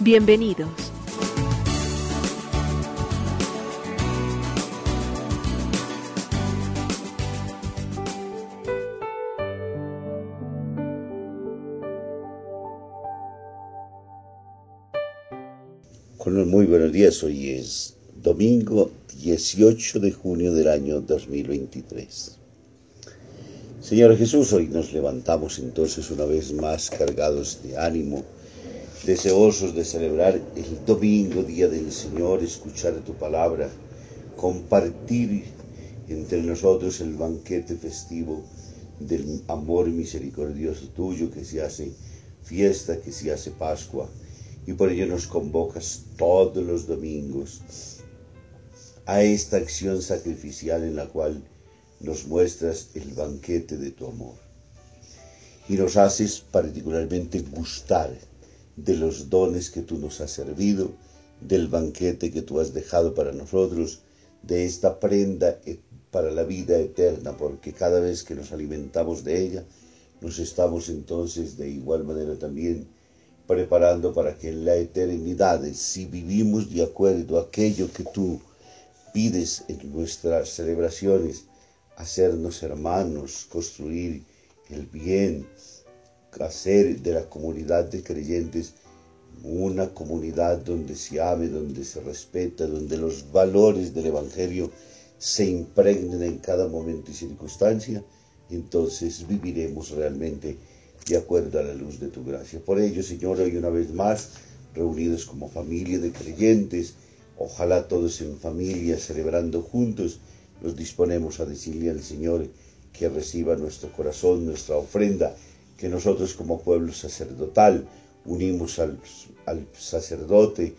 Bienvenidos. Muy buenos días, hoy es domingo 18 de junio del año 2023. Señor Jesús, hoy nos levantamos entonces una vez más cargados de ánimo, deseosos de celebrar el domingo, día del Señor, escuchar tu palabra, compartir entre nosotros el banquete festivo del amor misericordioso tuyo que se hace fiesta, que se hace Pascua, y por ello nos convocas todos los domingos a esta acción sacrificial en la cual nos muestras el banquete de tu amor. Y nos haces particularmente gustar de los dones que tú nos has servido, del banquete que tú has dejado para nosotros, de esta prenda e, para la vida eterna, porque cada vez que nos alimentamos de ella, nos estamos entonces de igual manera también preparando para que en la eternidad, si vivimos de acuerdo a aquello que tú pides en nuestras celebraciones, hacernos hermanos, construir el bien, hacer de la comunidad de creyentes una comunidad donde se ame, donde se respeta, donde los valores del Evangelio se impregnen en cada momento y circunstancia, entonces viviremos realmente de acuerdo a la luz de tu gracia. Por ello, Señor, hoy una vez más, reunidos como familia de creyentes, ojalá todos en familia, celebrando juntos, nos disponemos a decirle al Señor que reciba nuestro corazón, nuestra ofrenda, que nosotros como pueblo sacerdotal unimos al, sacerdote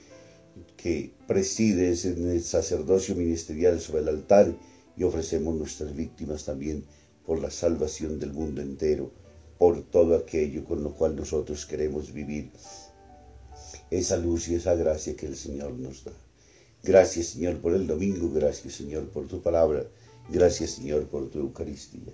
que preside el sacerdocio ministerial sobre el altar y ofrecemos nuestras víctimas también por la salvación del mundo entero, por todo aquello con lo cual nosotros queremos vivir esa luz y esa gracia que el Señor nos da. Gracias Señor por el domingo, gracias Señor por tu palabra, gracias Señor por tu Eucaristía.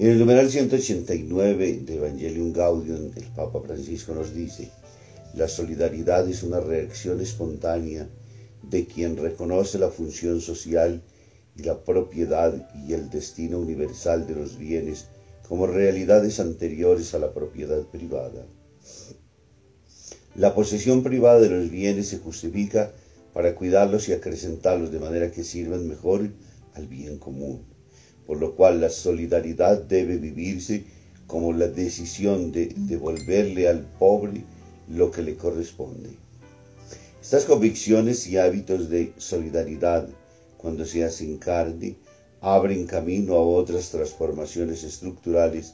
En el numeral 189 de Evangelium Gaudium, el Papa Francisco nos dice, la solidaridad es una reacción espontánea de quien reconoce la función social y la propiedad y el destino universal de los bienes como realidades anteriores a la propiedad privada. La posesión privada de los bienes se justifica para cuidarlos y acrecentarlos de manera que sirvan mejor al bien común por lo cual la solidaridad debe vivirse como la decisión de devolverle al pobre lo que le corresponde. Estas convicciones y hábitos de solidaridad, cuando se hacen carne, abren camino a otras transformaciones estructurales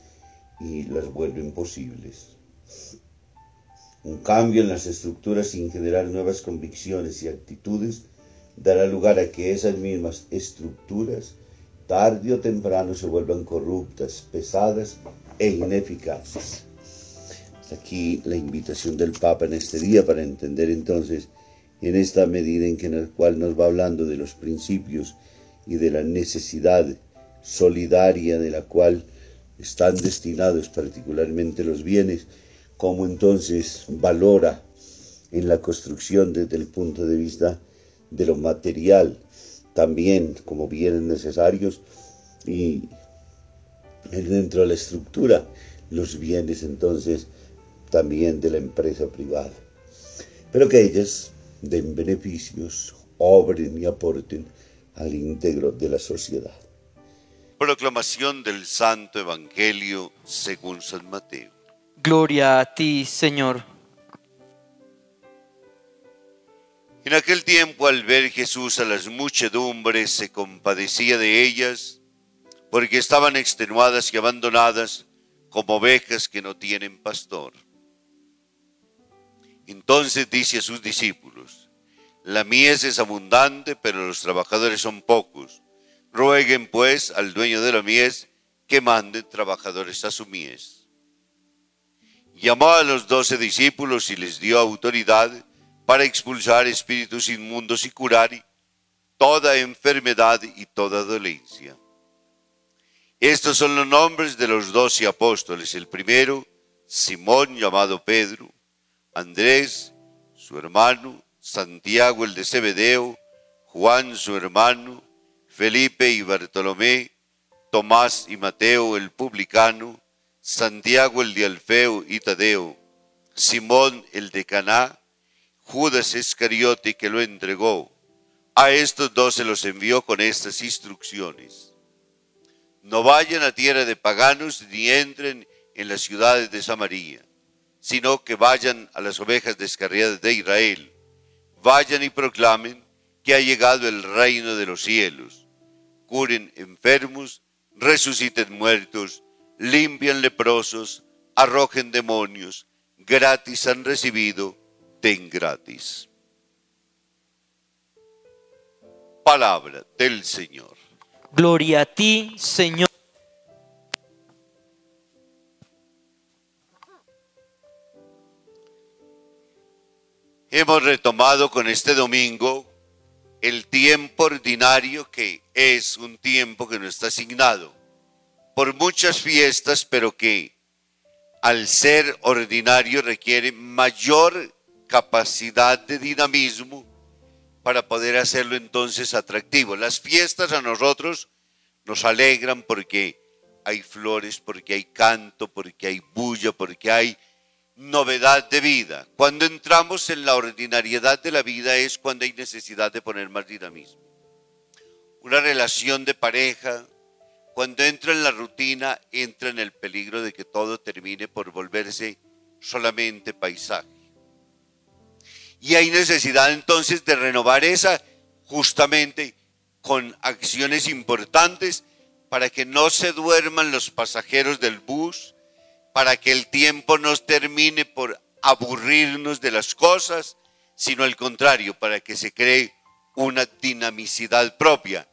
y las vuelven posibles. Un cambio en las estructuras sin generar nuevas convicciones y actitudes dará lugar a que esas mismas estructuras tarde o temprano se vuelvan corruptas, pesadas e ineficaces. Hasta aquí la invitación del Papa en este día para entender entonces en esta medida en que en el cual nos va hablando de los principios y de la necesidad solidaria de la cual están destinados particularmente los bienes, cómo entonces valora en la construcción desde el punto de vista de lo material, también como bienes necesarios y dentro de la estructura los bienes entonces también de la empresa privada. Pero que ellas den beneficios, obren y aporten al íntegro de la sociedad. Proclamación del Santo Evangelio según San Mateo. Gloria a ti, Señor. En aquel tiempo al ver Jesús a las muchedumbres se compadecía de ellas, porque estaban extenuadas y abandonadas como ovejas que no tienen pastor. Entonces dice a sus discípulos, la mies es abundante, pero los trabajadores son pocos. Rueguen pues al dueño de la mies que mande trabajadores a su mies. Llamó a los doce discípulos y les dio autoridad para expulsar espíritus inmundos y curar toda enfermedad y toda dolencia. Estos son los nombres de los doce apóstoles. El primero, Simón llamado Pedro, Andrés, su hermano, Santiago el de Zebedeo, Juan su hermano, Felipe y Bartolomé, Tomás y Mateo el publicano, Santiago el de Alfeo y Tadeo, Simón el de Caná, Judas Iscariote que lo entregó. A estos dos se los envió con estas instrucciones. No vayan a tierra de paganos ni entren en las ciudades de Samaria, sino que vayan a las ovejas descarriadas de Israel vayan y proclamen que ha llegado el reino de los cielos. Curen enfermos, resuciten muertos, limpian leprosos, arrojen demonios, gratis han recibido, den gratis. Palabra del Señor. Gloria a ti, Señor. Hemos retomado con este domingo el tiempo ordinario que es un tiempo que no está asignado por muchas fiestas, pero que al ser ordinario requiere mayor capacidad de dinamismo para poder hacerlo entonces atractivo. Las fiestas a nosotros nos alegran porque hay flores, porque hay canto, porque hay bulla, porque hay novedad de vida. Cuando entramos en la ordinariedad de la vida es cuando hay necesidad de poner más dinamismo. Una relación de pareja, cuando entra en la rutina, entra en el peligro de que todo termine por volverse solamente paisaje. Y hay necesidad entonces de renovar esa justamente con acciones importantes para que no se duerman los pasajeros del bus, para que el tiempo nos termine por aburrirnos de las cosas, sino al contrario, para que se cree una dinamicidad propia.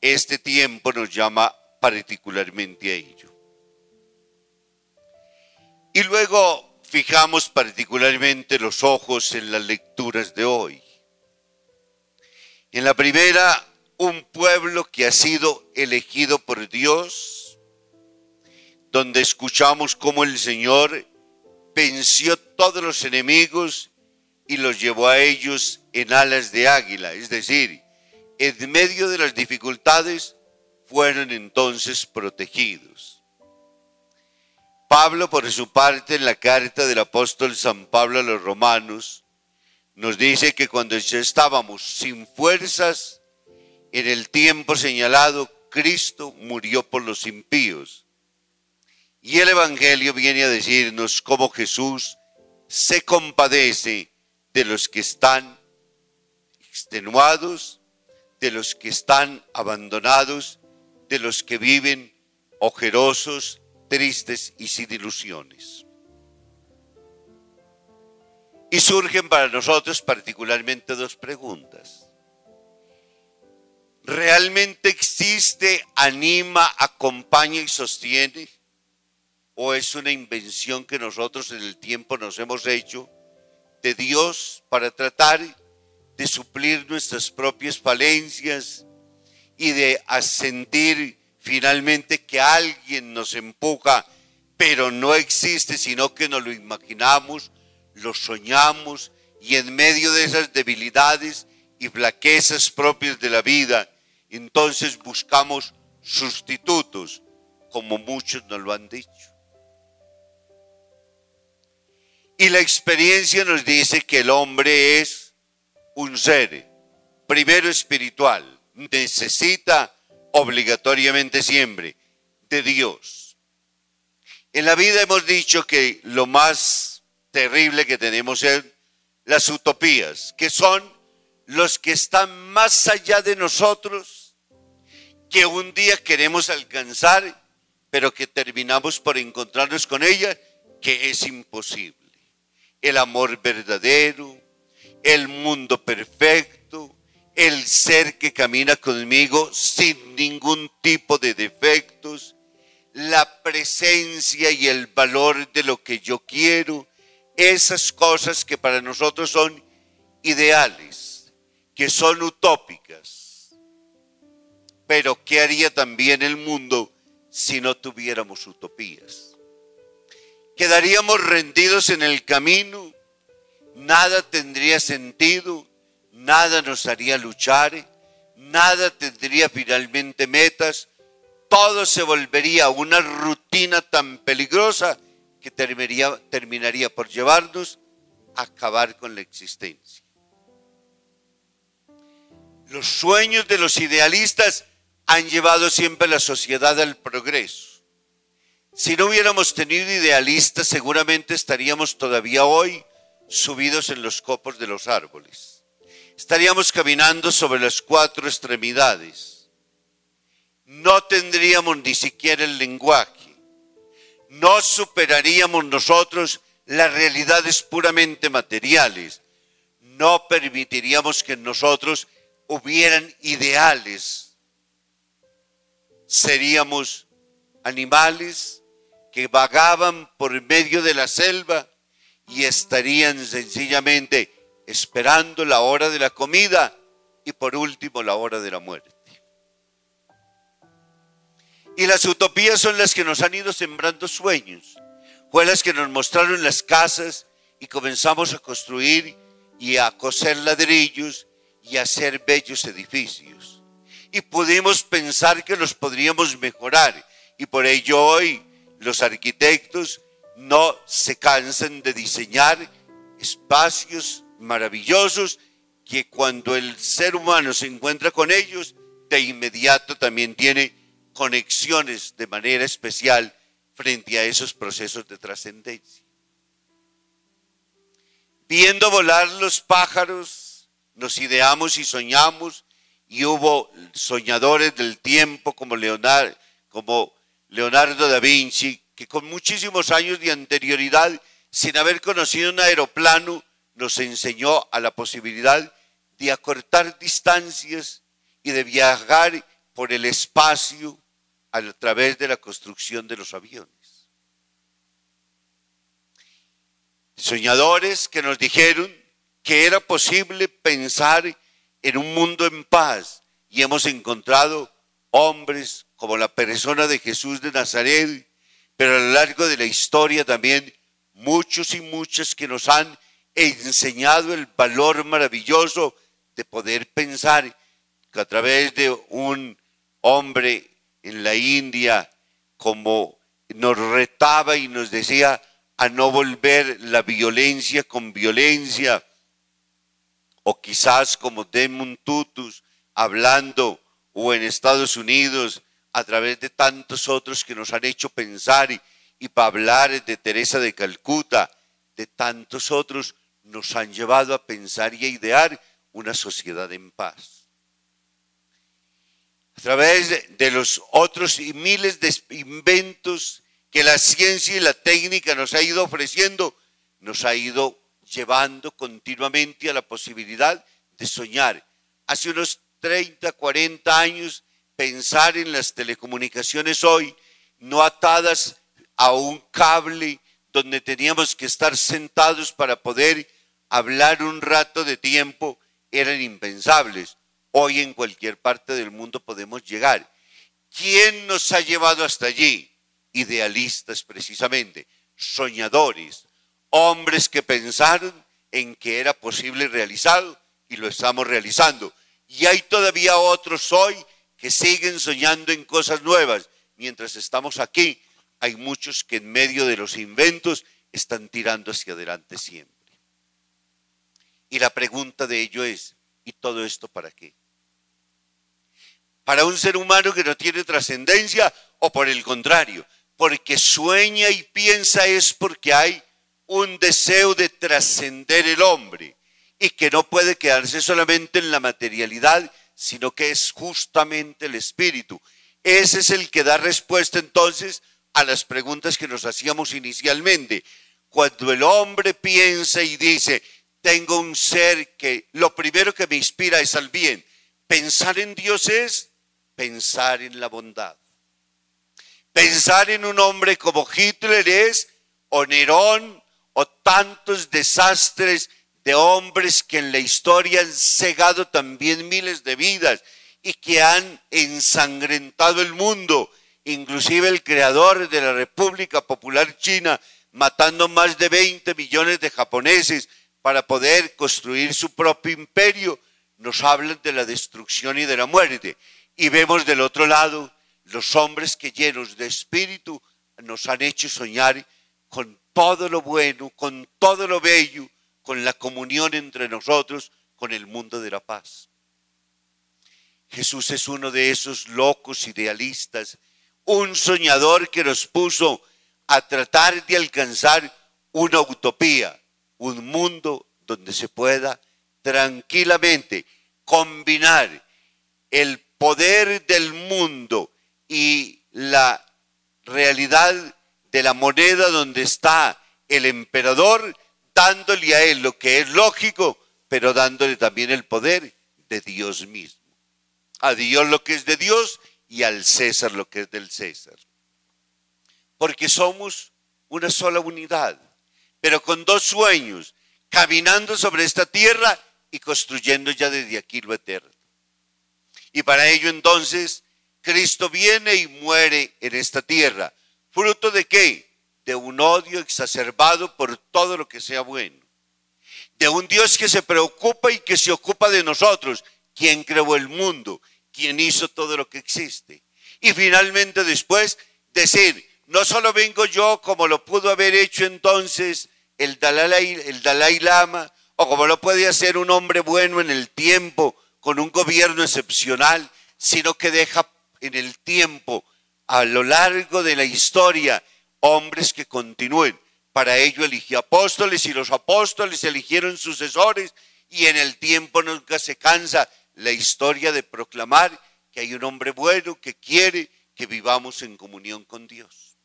Este tiempo nos llama particularmente a ello. Y luego fijamos particularmente los ojos en las lecturas de hoy. En la primera, un pueblo que ha sido elegido por Dios donde escuchamos cómo el Señor venció todos los enemigos y los llevó a ellos en alas de águila, es decir, en medio de las dificultades fueron entonces protegidos. Pablo, por su parte, en la carta del apóstol San Pablo a los romanos, nos dice que cuando ya estábamos sin fuerzas, en el tiempo señalado, Cristo murió por los impíos. Y el Evangelio viene a decirnos cómo Jesús se compadece de los que están extenuados, de los que están abandonados de los que viven ojerosos, tristes y sin ilusiones. Y surgen para nosotros particularmente dos preguntas. ¿Realmente existe, anima, acompaña y sostiene? ¿O es una invención que nosotros en el tiempo nos hemos hecho de Dios para tratar de suplir nuestras propias falencias y de sentir finalmente que alguien nos empuja, pero no existe, sino que nos lo imaginamos, lo soñamos y en medio de esas debilidades y flaquezas propias de la vida, entonces buscamos sustitutos, como muchos nos lo han dicho. Y la experiencia nos dice que el hombre es un ser, primero espiritual, necesita obligatoriamente siempre de Dios. En la vida hemos dicho que lo más terrible que tenemos es las utopías, que son los que están más allá de nosotros, que un día queremos alcanzar, pero que terminamos por encontrarnos con ella, que es imposible el amor verdadero, el mundo perfecto, el ser que camina conmigo sin ningún tipo de defectos, la presencia y el valor de lo que yo quiero, esas cosas que para nosotros son ideales, que son utópicas. Pero ¿qué haría también el mundo si no tuviéramos utopías? quedaríamos rendidos en el camino, nada tendría sentido, nada nos haría luchar, nada tendría finalmente metas, todo se volvería una rutina tan peligrosa que terminaría, terminaría por llevarnos a acabar con la existencia. Los sueños de los idealistas han llevado siempre a la sociedad al progreso. Si no hubiéramos tenido idealistas, seguramente estaríamos todavía hoy subidos en los copos de los árboles. Estaríamos caminando sobre las cuatro extremidades. No tendríamos ni siquiera el lenguaje. No superaríamos nosotros las realidades puramente materiales. No permitiríamos que nosotros hubieran ideales. Seríamos animales que vagaban por medio de la selva y estarían sencillamente esperando la hora de la comida y por último la hora de la muerte. Y las utopías son las que nos han ido sembrando sueños, fue las que nos mostraron las casas y comenzamos a construir y a coser ladrillos y a hacer bellos edificios. Y pudimos pensar que los podríamos mejorar y por ello hoy los arquitectos no se cansan de diseñar espacios maravillosos que cuando el ser humano se encuentra con ellos, de inmediato también tiene conexiones de manera especial frente a esos procesos de trascendencia. Viendo volar los pájaros, nos ideamos y soñamos, y hubo soñadores del tiempo como Leonardo, como Leonardo da Vinci, que con muchísimos años de anterioridad, sin haber conocido un aeroplano, nos enseñó a la posibilidad de acortar distancias y de viajar por el espacio a través de la construcción de los aviones. Soñadores que nos dijeron que era posible pensar en un mundo en paz y hemos encontrado hombres, como la persona de Jesús de Nazaret, pero a lo largo de la historia también muchos y muchas que nos han enseñado el valor maravilloso de poder pensar que a través de un hombre en la India como nos retaba y nos decía a no volver la violencia con violencia, o quizás como Demon Tutus hablando, o en Estados Unidos a través de tantos otros que nos han hecho pensar y, para hablar de Teresa de Calcuta, de tantos otros, nos han llevado a pensar y a idear una sociedad en paz. a través de, los otros y miles de inventos que la ciencia y la técnica nos ha ido ofreciendo, nos ha ido llevando continuamente a la posibilidad de soñar. Hace unos 30, 40 años, pensar en las telecomunicaciones hoy, no atadas a un cable donde teníamos que estar sentados para poder hablar un rato de tiempo, eran impensables. Hoy en cualquier parte del mundo podemos llegar. ¿Quién nos ha llevado hasta allí? Idealistas precisamente, soñadores, hombres que pensaron en que era posible realizarlo y lo estamos realizando. Y hay todavía otros hoy que siguen soñando en cosas nuevas. Mientras estamos aquí, hay muchos que en medio de los inventos están tirando hacia adelante siempre. Y la pregunta de ello es, ¿y todo esto para qué? ¿Para un ser humano que no tiene trascendencia o por el contrario? Porque sueña y piensa es porque hay un deseo de trascender el hombre y que no puede quedarse solamente en la materialidad, sino que es justamente el espíritu. Ese es el que da respuesta entonces a las preguntas que nos hacíamos inicialmente. Cuando el hombre piensa y dice, tengo un ser que lo primero que me inspira es al bien, pensar en Dios es pensar en la bondad. Pensar en un hombre como Hitler es, o Nerón, o tantos desastres de hombres que en la historia han cegado también miles de vidas y que han ensangrentado el mundo, inclusive el creador de la República Popular China, matando más de 20 millones de japoneses para poder construir su propio imperio, nos hablan de la destrucción y de la muerte. Y vemos del otro lado los hombres que llenos de espíritu nos han hecho soñar con todo lo bueno, con todo lo bello, con la comunión entre nosotros, con el mundo de la paz. Jesús es uno de esos locos idealistas, un soñador que nos puso a tratar de alcanzar una utopía, un mundo donde se pueda tranquilamente combinar el poder del mundo y la realidad de la moneda donde está el emperador, dándole a él lo que es lógico, pero dándole también el poder de Dios mismo. A Dios lo que es de Dios y al César lo que es del César. Porque somos una sola unidad, pero con dos sueños, caminando sobre esta tierra y construyendo ya desde aquí lo eterno. Y para ello entonces Cristo viene y muere en esta tierra. ¿Fruto de qué? De un odio exacerbado por todo lo que sea bueno. De un Dios que se preocupa y que se ocupa de nosotros, quien creó el mundo, quien hizo todo lo que existe. Y finalmente después decir, no solo vengo yo como lo pudo haber hecho entonces el Dalai, el Dalai Lama, o como lo puede hacer un hombre bueno en el tiempo, con un gobierno excepcional, sino que deja en el tiempo, a lo largo de la historia, hombres que continúen. Para ello eligió apóstoles y los apóstoles eligieron sucesores y en el tiempo nunca se cansa la historia de proclamar que hay un hombre bueno que quiere que vivamos en comunión con Dios.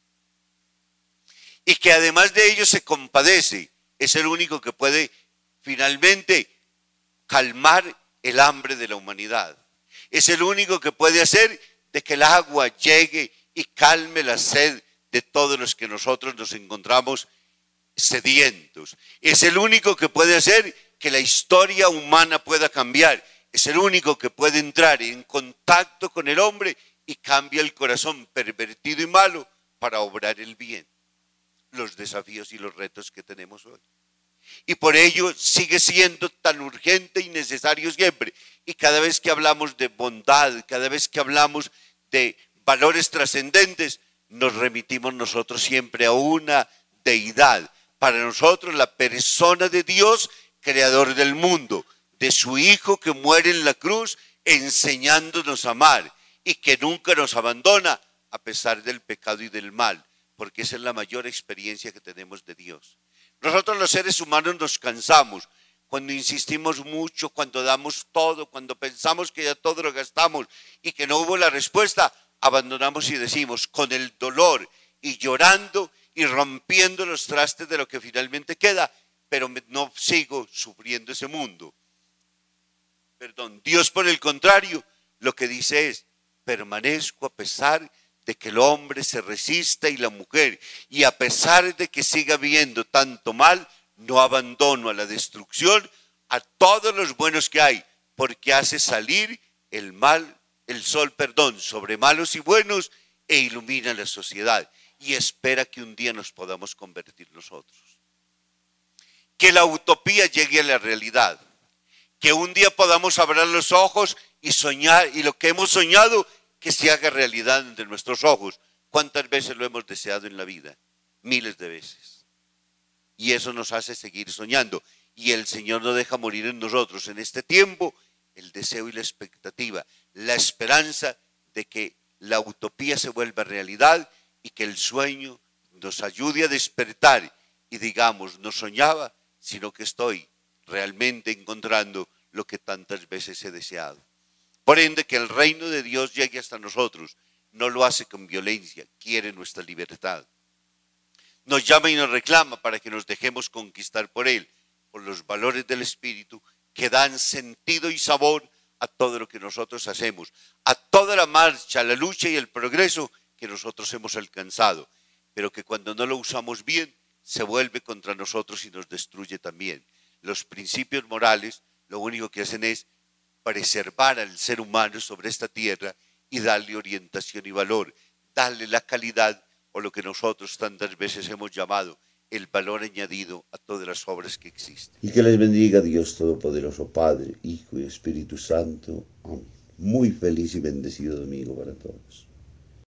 Y que además de ello se compadece, es el único que puede finalmente calmar el hambre de la humanidad. Es el único que puede hacer de que el agua llegue y calme la sed de todos los que nosotros nos encontramos sedientos. Es el único que puede hacer que la historia humana pueda cambiar. Es el único que puede entrar en contacto con el hombre y cambia el corazón pervertido y malo para obrar el bien. Los desafíos y los retos que tenemos hoy. Y por ello sigue siendo tan urgente y necesario siempre. Y cada vez que hablamos de bondad, cada vez que hablamos de valores trascendentes, nos remitimos nosotros siempre a una deidad. Para nosotros la persona de Dios, creador del mundo, de su Hijo que muere en la cruz, enseñándonos a amar y que nunca nos abandona a pesar del pecado y del mal, porque esa es la mayor experiencia que tenemos de Dios. Nosotros los seres humanos nos cansamos cuando insistimos mucho, cuando damos todo, cuando pensamos que ya todo lo gastamos y que no hubo la respuesta, abandonamos y decimos, con el dolor y llorando y rompiendo los trastes de lo que finalmente queda, pero no sigo sufriendo ese mundo. Perdón, Dios por el contrario, lo que dice es, permanezco a pesar de que el hombre se resista y la mujer, y a pesar de que siga habiendo tanto mal, no abandono a la destrucción a todos los buenos que hay, porque hace salir el mal, el sol, perdón, sobre malos y buenos e ilumina la sociedad y espera que un día nos podamos convertir nosotros. Que la utopía llegue a la realidad, que un día podamos abrir los ojos y soñar y lo que hemos soñado que se haga realidad entre nuestros ojos. ¿Cuántas veces lo hemos deseado en la vida? Miles de veces. Y eso nos hace seguir soñando. Y el Señor no deja morir en nosotros en este tiempo el deseo y la expectativa, la esperanza de que la utopía se vuelva realidad y que el sueño nos ayude a despertar y digamos, no soñaba, sino que estoy realmente encontrando lo que tantas veces he deseado. Por ende, que el reino de Dios llegue hasta nosotros, no lo hace con violencia, quiere nuestra libertad. Nos llama y nos reclama para que nos dejemos conquistar por Él, por los valores del Espíritu que dan sentido y sabor a todo lo que nosotros hacemos, a toda la marcha, la lucha y el progreso que nosotros hemos alcanzado, pero que cuando no lo usamos bien, se vuelve contra nosotros y nos destruye también. Los principios morales lo único que hacen es preservar al ser humano sobre esta tierra y darle orientación y valor, darle la calidad o lo que nosotros tantas veces hemos llamado el valor añadido a todas las obras que existen. Y que les bendiga Dios Todopoderoso, Padre, Hijo y Espíritu Santo. Amén. Muy feliz y bendecido domingo para todos.